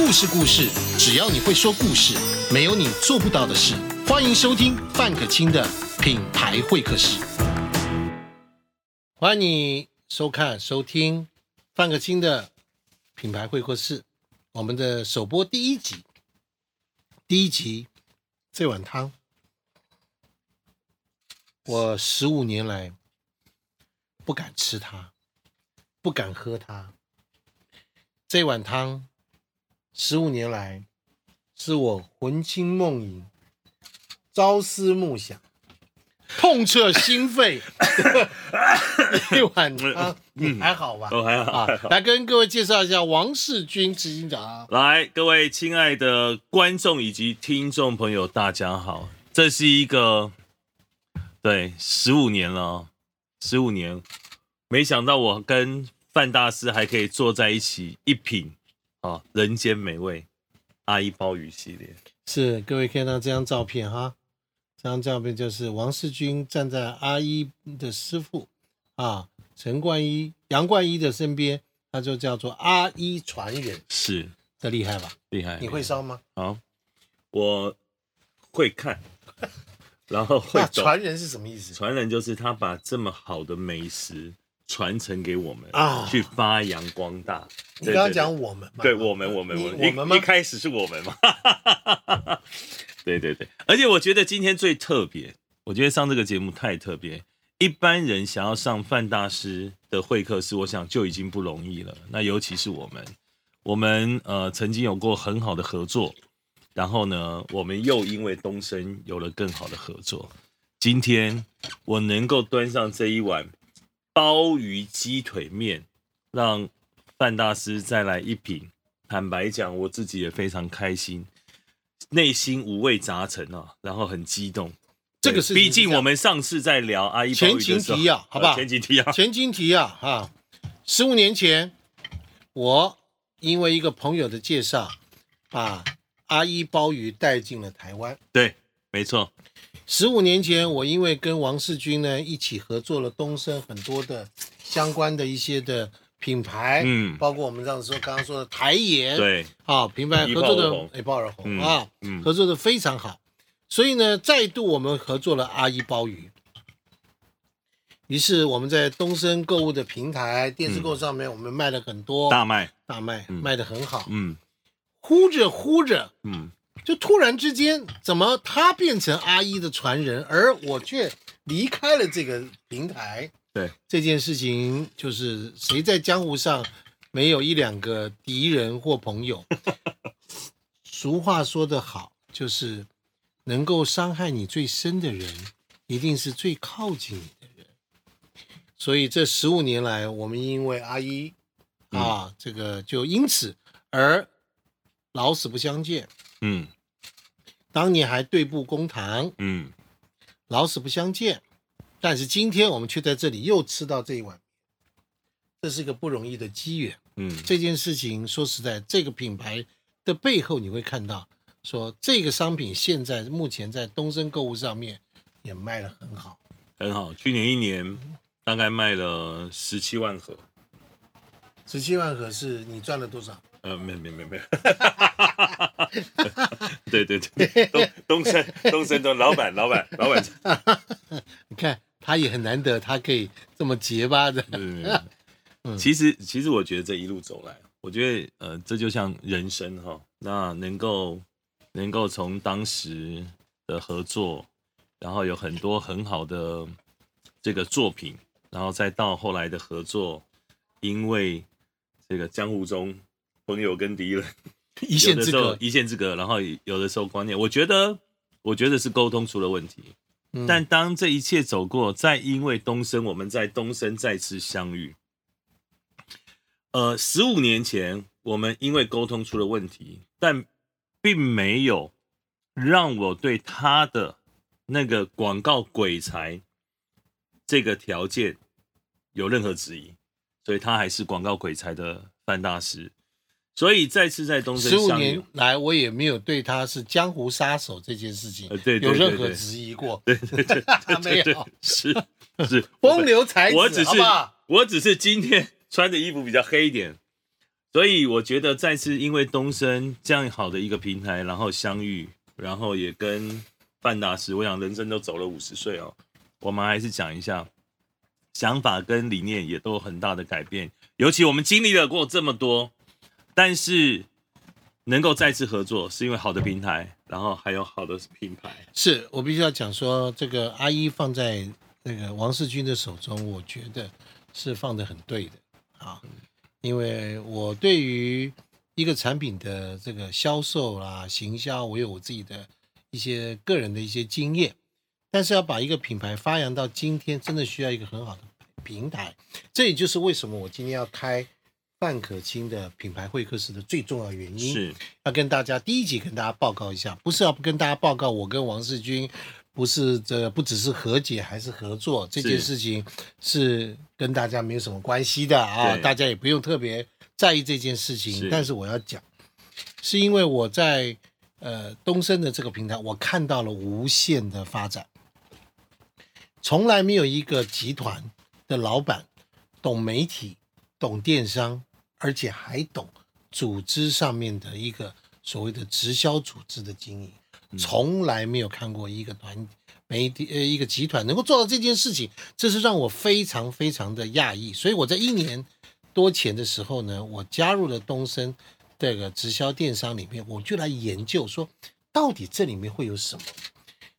故事故事，只要你会说故事，没有你做不到的事。欢迎收听范可清的品牌会客室。欢迎你收看收听范可清的品牌会客室，我们的首播第一集。第一集这碗汤，我十五年来不敢吃它，不敢喝它。这碗汤，十五年来是我魂牵梦萦、朝思暮想、痛彻心扉 一碗汤。你还好吧？哦，还好。啊，来跟各位介绍一下王世军执行长。来，各位亲爱的观众以及听众朋友，大家好。这是一个对十五年了，十五年，没想到我跟范大师还可以坐在一起一品啊，人间美味阿姨鲍鱼系列。是各位看到这张照片哈，这张照片就是王世军站在阿姨的师傅啊陈冠一、杨冠一的身边，他就叫做阿一传人，是这厉害吧？厉害，你会烧吗？好，我会看，然后会那。传人是什么意思？传人就是他把这么好的美食传承给我们啊去发扬光大。你刚刚讲我们嘛？对我们，我们，我们，我们吗一一开始是我们嘛。对对对，而且我觉得今天最特别，我觉得上这个节目太特别。一般人想要上范大师的会客室，我想就已经不容易了。那尤其是我们，我们呃曾经有过很好的合作，然后呢，我们又因为东升有了更好的合作。今天我能够端上这一碗鲍鱼鸡腿面，让范大师再来一瓶。坦白讲，我自己也非常开心，内心五味杂陈啊，然后很激动。这个是毕竟我们上次在聊阿姨前情提要，好不好？呃前情提要，前情提要啊，十五年前，我因为一个朋友的介绍，把阿姨鲍鱼带进了台湾。对，没错，十五年前，我因为跟王世军呢一起合作了东升很多的相关的一些的品牌，嗯。包括我们这样说刚刚说的台盐，，对，啊，品牌合作的炮而红。哎，鲍尔红嗯啊，嗯。合作的非常好，所以呢，再度我们合作了阿一鲍鱼。于是我们在东升购物的平台、电视购上面，我们卖了很多大卖，大卖，嗯。卖的很好。嗯。呼着呼着，嗯，就突然之间，怎么他变成阿一的传人，而我却离开了这个平台？对，这件事情就是谁在江湖上没有一两个敌人或朋友？俗话说得好，就是能够伤害你最深的人，一定是最靠近你的人。所以这十五年来，我们因为阿一啊，这个就因此而老死不相见。嗯当年还对簿公堂，嗯，老死不相见。但是今天我们却在这里又吃到这一碗，这是一个不容易的机缘。嗯，这件事情说实在，这个品牌的背后你会看到，说这个商品现在目前在东升购物上面也卖得很好。很好。去年一年大概卖了十七万盒，十七万盒是你赚了多少？呃，没有没有没有没，对对对，东东升东升的老板老板老板，你看他也很难得，他可以这么结巴的。嗯，其实其实我觉得这一路走来，我觉得呃，这就像人生哈，那能够能够从当时的合作，然后有很多很好的这个作品，然后再到后来的合作，因为这个江湖中朋友跟敌人 一线之隔，一线之隔，然后有的时候观念，我觉得我觉得是沟通出了问题。嗯但当这一切走过，再因为东升，我们在东升再次相遇。呃，十五年前我们因为沟通出了问题，但并没有让我对他的那个广告鬼才这个条件有任何质疑，所以他还是广告鬼才的范大师。所以再次在东十升相遇五年，来，我也没有对他是江湖杀手这件事情呃对对有任何质疑过。对对对对 对没有，是是。风流才子，我只是我只是今天穿的衣服比较黑一点，所以我觉得再次因为东升这样好的一个平台，然后相遇，然后也跟范大师，我想人生都走了五十岁哦，我们还是讲一下想法跟理念也都有很大的改变，尤其我们经历了过这么多，但是能够再次合作，是因为好的平台，然后还有好的品牌。是我必须要讲说，这个阿一放在那个王世军的手中，我觉得是放的很对的啊，因为我对于一个产品的这个销售啦、行销，我有我自己的一些个人的一些经验，但是要把一个品牌发扬到今天，真的需要一个很好的平台，这也就是为什么我今天要开范可清的品牌会客室的最重要原因。是要跟大家第一集跟大家报告一下，不是要跟大家报告我跟王世军不是这不只是和解还是合作这件事情是跟大家没有什么关系的啊，大家也不用特别在意这件事情是。但是我要讲，是因为我在呃东升的这个平台，我看到了无限的发展，从来没有一个集团的老板懂媒体、懂电商，而且还懂组织上面的一个所谓的直销组织的经营，从来没有看过一个团媒体呃一个集团能够做到这件事情，这是让我非常非常的讶异。所以我在一年多前的时候呢，我加入了东升这个直销电商里面，我就来研究说，到底这里面会有什么。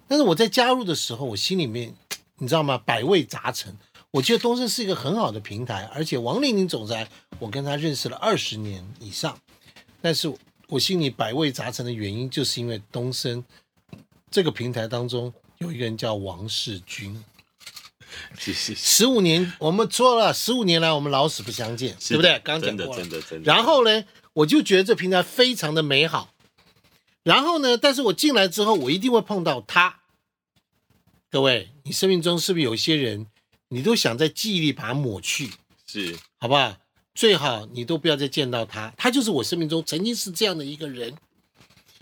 但是我在加入的时候，我心里面你知道吗？百味杂陈。我觉得东升是一个很好的平台，而且王令宁总裁，我跟他认识了二十年以上，但是我心里百味杂陈的原因，就是因为东升这个平台当中有一个人叫王世军，是是是，十五年我们说了，十五年来我们老死不相见，对不对？刚刚讲真的过了真的真的。然后呢，我就觉得这平台非常的美好。然后呢，但是我进来之后，我一定会碰到他。各位，你生命中是不是有一些人，你都想在记忆里把它抹去，是好不好？最好你都不要再见到他，他就是我生命中曾经是这样的一个人。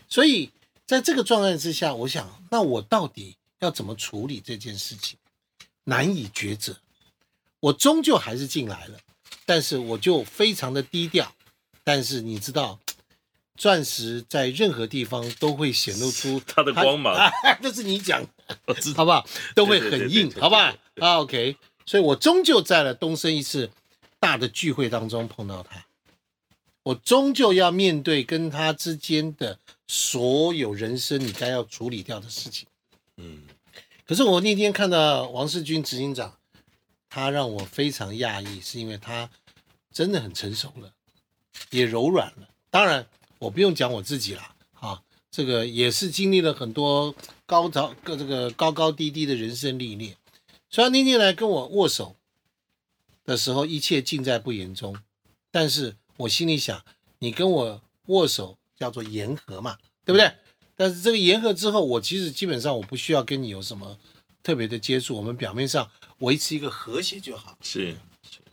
所以在这个状态之下，我想，那我到底要怎么处理这件事情？难以抉择。我终究还是进来了，但是我就非常的低调。但是你知道，钻石在任何地方都会显露出 它的光芒 啊，这是你讲好不好？都会很硬，好不好，OK。所以我终究在了东升一次大的聚会当中碰到他，我终究要面对跟他之间的所有人生你该要处理掉的事情。嗯，可是我那天看到王世军执行长，他让我非常讶异，是因为他真的很成熟了，也柔软了。当然，我不用讲我自己了，啊，这个也是经历了很多高潮、各这个高高低低的人生历练。虽然妮妮来跟我握手的时候，一切尽在不言中，但是我心里想，你跟我握手叫做言和嘛，对不对？但是这个言和之后，我其实基本上我不需要跟你有什么特别的接触，我们表面上维持一个和谐就好。是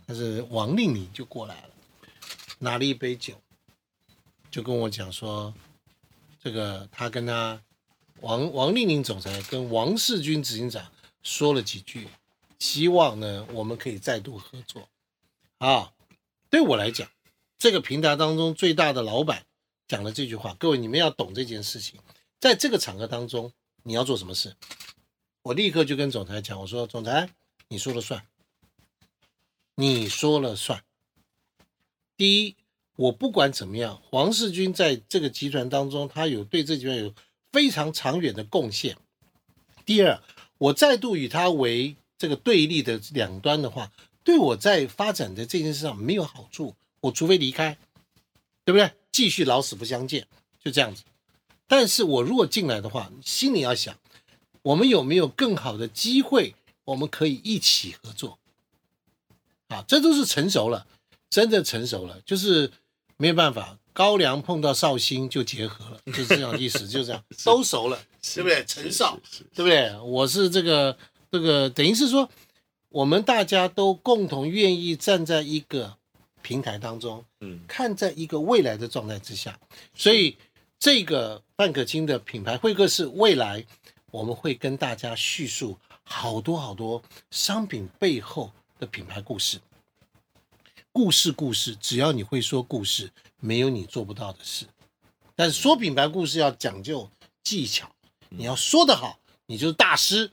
但是王令你就过来了，拿了一杯酒，就跟我讲说，这个他跟他王王丽宁总裁跟王世军执行长说了几句，希望呢我们可以再度合作。啊，对我来讲，这个平台当中最大的老板讲了这句话，各位你们要懂这件事情，在这个场合当中你要做什么事，我立刻就跟总裁讲，我说总裁你说了算。你说了算。第一，我不管怎么样，黄世军在这个集团当中，他有对这集团有非常长远的贡献。第二，我再度与他为这个对立的两端的话，对我在发展的这件事上没有好处。我除非离开，对不对？继续老死不相见，就这样子。但是我如果进来的话，心里要想，我们有没有更好的机会，我们可以一起合作？啊，这都是成熟了，真的成熟了，就是没有办法，高粱碰到绍兴就结合了，就是这样意思，就这样，都熟了，对不对？陈少，是是对不对？我是这个这个，等于是说，我们大家都共同愿意站在一个平台当中，嗯看在一个未来的状态之下，所以这个范可清的品牌会客室未来，我们会跟大家叙述好多好多商品背后的品牌故事。故事故事，只要你会说故事，没有你做不到的事。但是说品牌故事要讲究技巧，你要说得好，你就是大师；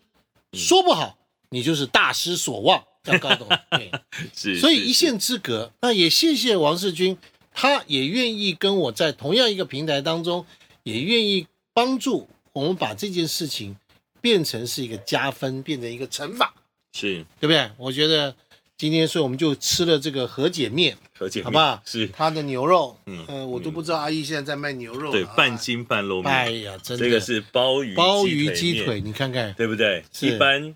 说不好，你就是大失所望。要搞懂，对，是，所以一线之隔。那也谢谢王世军，他也愿意跟我在同样一个平台当中，也愿意帮助我们把这件事情变成是一个加分，变成一个乘法，是对不对？我觉得今天，所以我们就吃了这个和解面，和解面，好不好？是他的牛肉，嗯我都不知道阿姨现在在卖牛肉，对，啊半。斤半肉面，哎呀，真的，这个是鲍鱼鲍鱼鸡面腿，你看看，对不对？是一般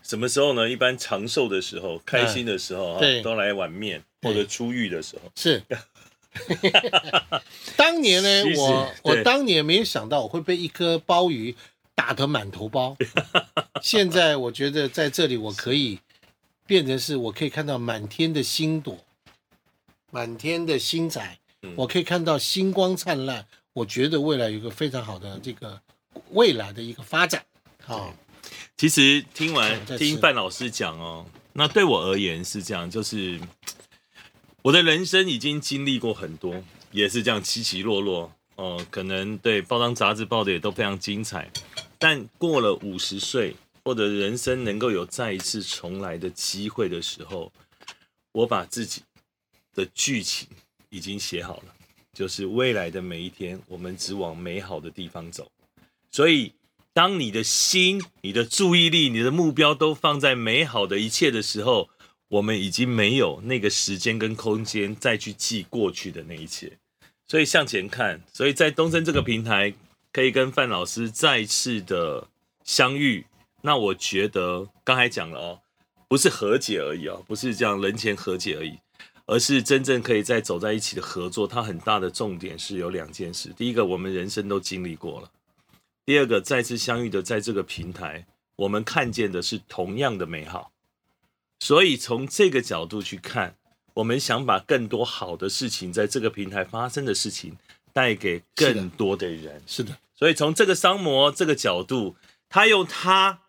什么时候呢？一般长寿的时候、开心的时候啊对，都来碗面，对或者出狱的时候。是。当年呢其，实我我对当年没有想到我会被一颗鲍鱼打得满头包。现在我觉得在这里我可以变成是我可以看到满天的星朵，满天的星彩，嗯我可以看到星光灿烂。我觉得未来有一个非常好的这个未来的一个发展。好，其实听完听范老师讲哦，那对我而言是这样，就是我的人生已经经历过很多，也是这样起起落落哦。可能对报章杂志报的也都非常精彩，但过了五十岁，或者人生能够有再一次重来的机会的时候，我把自己的剧情已经写好了，就是未来的每一天，我们只往美好的地方走。所以，当你的心、你的注意力、你的目标都放在美好的一切的时候，我们已经没有那个时间跟空间再去记过去的那一切。所以向前看，所以在东升这个平台，可以跟范老师再次的相遇。那我觉得刚才讲了哦，不是和解而已哦，不是这样人前和解而已，而是真正可以再走在一起的合作。它很大的重点是有两件事：第一个，我们人生都经历过了；第二个，再次相遇的在这个平台，我们看见的是同样的美好。所以从这个角度去看，我们想把更多好的事情在这个平台发生的事情带给更多的人。是的，所以从这个商模这个角度，他用他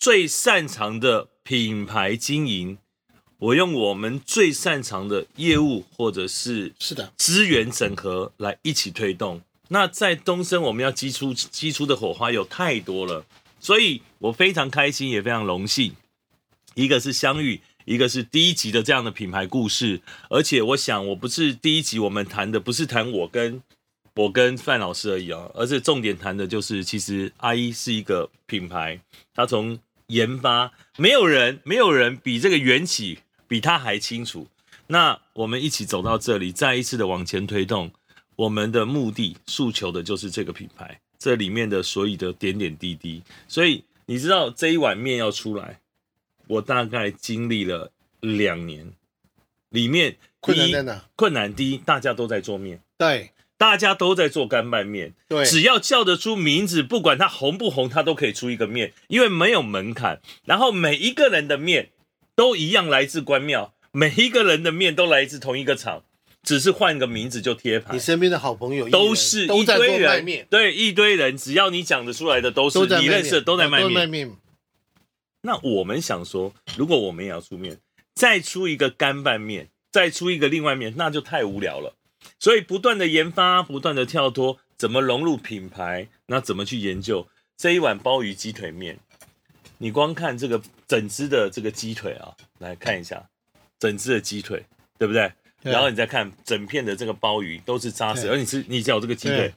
最擅长的品牌经营，我用我们最擅长的业务或者是是的，资源整合来一起推动。那在东升，我们要激出激出的火花有太多了，所以我非常开心，也非常荣幸。一个是相遇，一个是第一集的这样的品牌故事，而且我想，我不是第一集我们谈的不是谈我跟我跟范老师而已啊，而是重点谈的就是，其实阿一是一个品牌，他从研发，没有人没有人比这个缘起比他还清楚。那我们一起走到这里，再一次的往前推动，我们的目的诉求的就是这个品牌，这里面的所有的点点滴滴。所以你知道这一碗面要出来，我大概经历了两年，里面困难在哪？困难第一，大家都在做面，对大家都在做干拌面，对，只要叫得出名字，不管它红不红，它都可以出一个面，因为没有门槛。然后每一个人的面都一样来自关庙，每一个人的面都来自同一个厂，只是换个名字就贴牌你。身边的好朋友都是一都在做堆人对一堆人，只要你讲得出来的，都是你认识的，都在卖。面。那我们想说，如果我们也要出面，再出一个干拌面，再出一个另外面，那就太无聊了。所以不断的研发，不断的跳脱，怎么融入品牌，那怎么去研究这一碗鲍鱼鸡腿面？你光看这个整只的这个鸡腿啊，来看一下整只的鸡腿，对不对？对然后你再看整片的这个鲍鱼都是扎实，而你吃你只要有这个鸡腿，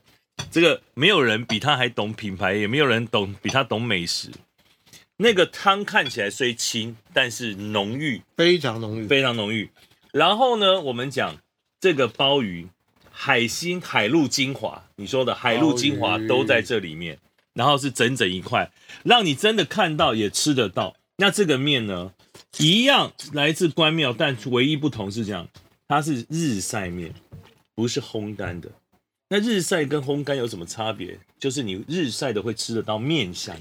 这个没有人比他还懂品牌，也没有人懂比他懂美食。那个汤看起来虽清，但是浓郁，非常浓郁，非常浓郁。然后呢，我们讲这个鲍鱼，海星海陆精华，你说的海陆精华都在这里面，然后是整整一块，让你真的看到也吃得到。那这个面呢，一样来自关庙，但唯一不同是这样，它是日晒面，不是烘干的。那日晒跟烘干有什么差别？就是你日晒的会吃得到面香，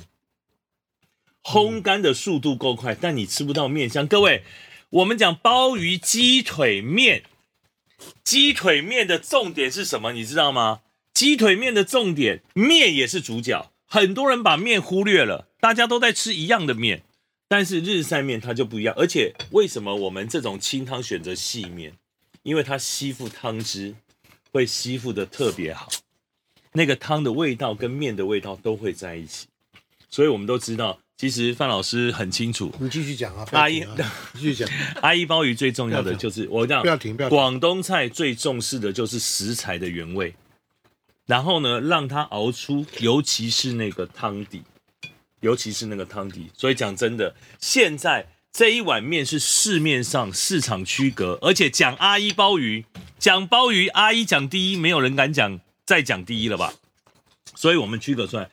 烘干的速度够快，但你吃不到面香。各位，我们讲鲍鱼鸡腿面，鸡腿面的重点是什么？你知道吗？鸡腿面的重点，面也是主角。很多人把面忽略了，大家都在吃一样的面，但是日晒面它就不一样。而且为什么我们这种清汤选择细面？因为它吸附汤汁会吸附的特别好，那个汤的味道跟面的味道都会在一起，所以我们都知道，其实范老师很清楚，你继续讲啊，阿姨 继续讲，阿姨鲍鱼最重要的就是我讲不要停，不要停。广东菜最重视的就是食材的原味，然后呢，让它熬出，尤其是那个汤底，尤其是那个汤底。所以讲真的，现在这一碗面是市面上市场区隔，而且讲阿姨鲍鱼，讲鲍鱼，阿姨讲第一，没有人敢讲再讲第一了吧？所以我们区隔出来，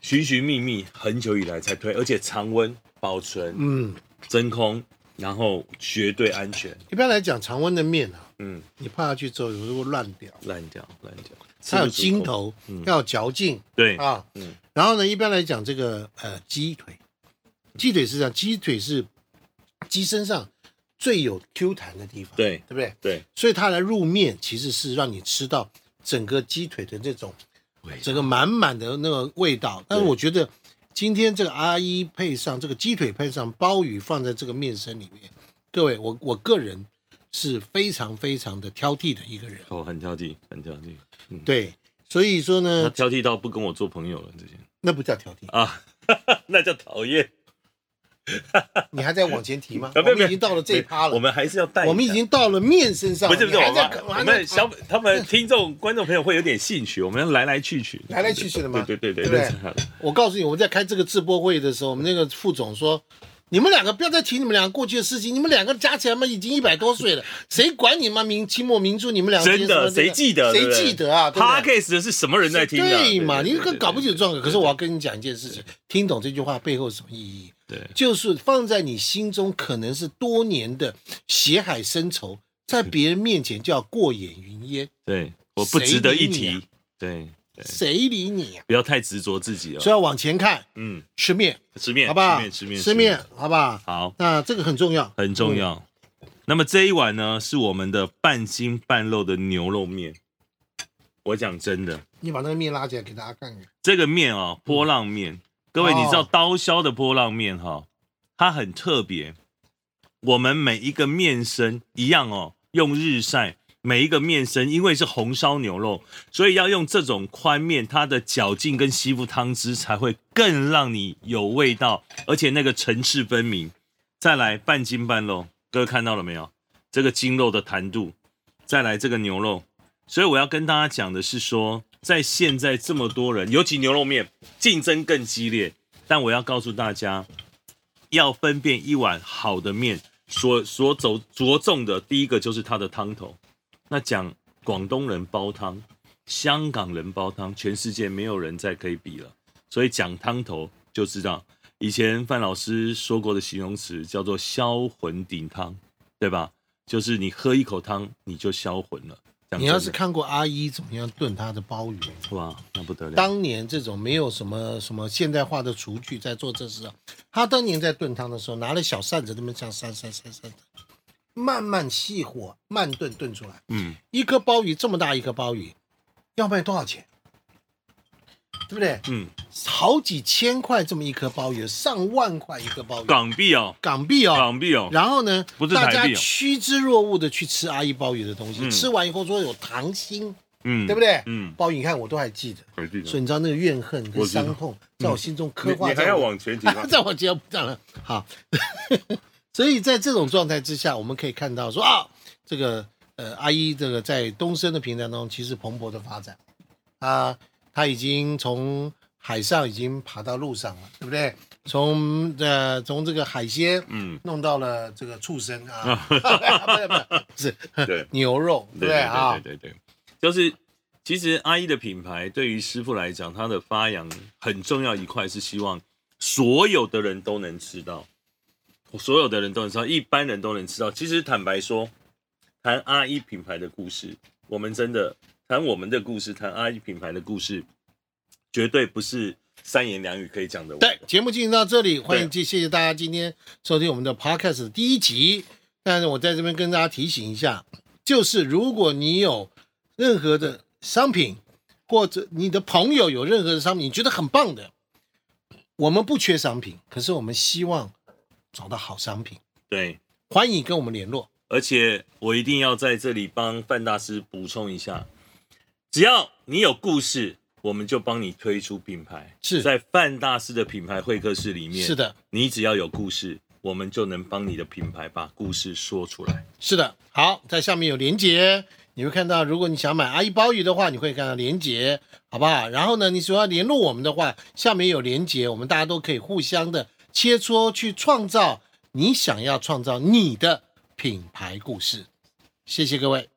寻寻觅觅，很久以来才推，而且常温保存、嗯，真空，然后绝对安全。一般来讲，常温的面啊，嗯，你泡下去之后有时候会烂掉，烂掉，烂掉。它有筋头，嗯要有嚼劲对，啊。嗯然后呢，一般来讲，这个呃鸡腿，鸡腿是这样，鸡腿是鸡身上最有 Q 弹的地方，对对不对？对，所以它来入面其实是让你吃到整个鸡腿的这种整个满满的那个味道。但是我觉得今天这个阿姨配上这个鸡腿配上鲍鱼放在这个面身里面，各位，我我个人是非常非常的挑剔的一个人，哦，很挑剔，很挑剔，对，所以说呢他呢，挑剔到不跟我做朋友了，这些。那不叫挑剔，啊，那叫讨厌。你还在往前提吗？我们已经到了这一趴了，我们还是要带。我们已经到了面身上，不是不是，我们我们小他们听众观众朋友会有点兴趣，我们要来来去去，来来去去的吗对对对对我告诉你，我们在开这个直播会的时候，我们那个副总说：“你们两个不要再提你们两个过去的事情，你们两个加起来嘛已经一百多岁了，谁管你们明清末明初你们两个真的谁记得？谁记得啊？对不对 Podcast 的是什么人在听？对嘛？你对跟搞不清楚状况。可是我要跟你讲一件事情，听懂这句话背后是什么意义？对就是放在你心中可能是多年的血海深仇，在别人面前就要过眼云烟，对，我不值得一提。对对，谁理你啊？不要太执着自己所以。要往前看，嗯，吃面，吃面，好不好？吃面，吃面，吃面，好不好？好。那这个很重要，很重要。那么这一碗呢，是我们的半筋半肉的牛肉面。我讲真的，你把那个面拉起来给大家看看。这个面啊，波浪面，各位哦你知道刀削的波浪面哈，它很特别。我们每一个面身一样哦，用日晒。每一个面身，因为是红烧牛肉，所以要用这种宽面，它的嚼劲跟吸附汤汁才会更让你有味道，而且那个层次分明。再来半筋半肉，各位看到了没有？这个筋肉的弹度，再来这个牛肉，所以我要跟大家讲的是说，在现在这么多人，尤其牛肉面竞争更激烈，但我要告诉大家，要分辨一碗好的面，所所走着重的第一个就是它的汤头。那讲广东人煲汤，香港人煲汤，全世界没有人再可以比了。所以讲汤头就知道，以前范老师说过的形容词叫做销魂鼎汤，对吧？就是你喝一口汤你就销魂了。讲你要是看过阿姨怎么样炖她的鲍鱼，哇，那不得了。当年这种没有什么什么现代化的厨具在做这事啊，她当年在炖汤的时候，拿了小扇子，那么这样扇扇扇扇的，慢慢细火慢炖炖出来，嗯，一颗鲍鱼这么大一颗鲍鱼，要卖多少钱？对不对？嗯，好几千块这么一颗鲍鱼，上万块一颗鲍鱼，港币哦，港币哦，港币哦，然后呢，不是大家趋之若鹜的去吃阿姨鲍鱼的东西，嗯。吃完以后说有糖心，嗯，对不对？嗯，鲍鱼你看我都还记得，所以你知道那个怨恨跟伤痛在我心中刻你你还要往前提吗？再往前不当然好。所以在这种状态之下，我们可以看到说啊，这个呃阿姨这个在东升的平台当中其实蓬勃的发展。啊，她已经从海上已经爬到陆上了，对不对？从呃从这个海鲜嗯，弄到了这个畜生啊，不是不是是对 牛肉，对不对啊？对对对，就是其实阿姨的品牌对于师傅来讲，它的发扬很重要一块是希望所有的人都能吃到，所有的人都能吃到，一般人都能吃到。其实坦白说，谈阿姨品牌的故事，我们真的谈我们的故事，谈阿姨品牌的故事，绝对不是三言两语可以讲的。，对节目进行到这里，欢迎谢谢谢大家今天收听我们的 podcast 的第一集。但是我在这边跟大家提醒一下，就是如果你有任何的商品，或者你的朋友有任何的商品，你觉得很棒的，我们不缺商品，可是我们希望找到好商品，对，欢迎跟我们联络。而且我一定要在这里帮范大师补充一下，只要你有故事，我们就帮你推出品牌。是在范大师的品牌会客室里面，是的，你只要有故事，我们就能帮你的品牌把故事说出来。是的。好，在下面有连接，你会看到，如果你想买阿姨鲍鱼的话，你会看到连接，好不好？然后呢，你只要联络我们的话，下面有连接，我们大家都可以互相的切磋，去创造你想要创造你的品牌故事。谢谢各位。